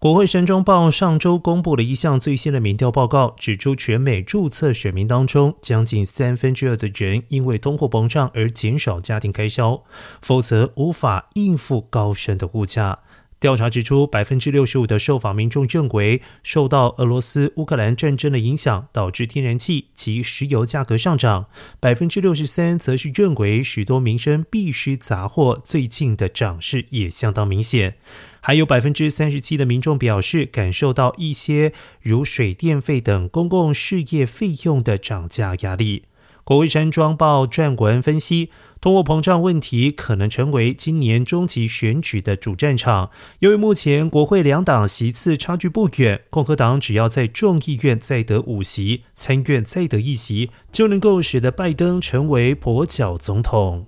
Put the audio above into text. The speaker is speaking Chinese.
国会山中报上周公布了一项最新的民调报告，指出全美注册选民当中，将近三分之二的人因为通货膨胀而减少家庭开销，否则无法应付高升的物价。调查指出，百分之六十五的受访民众认为，受到俄罗斯乌克兰战争的影响，导致天然气及石油价格上涨；百分之六十三则是认为，许多民生必需杂货最近的涨势也相当明显。还有百分之三十七的民众表示，感受到一些如水电费等公共事业费用的涨价压力。国会山庄报撰文分析，通货膨胀问题可能成为今年中期选举的主战场。由于目前国会两党席次差距不远，共和党只要在众议院再得五席，参院再得一席，就能够使得拜登成为跛脚总统。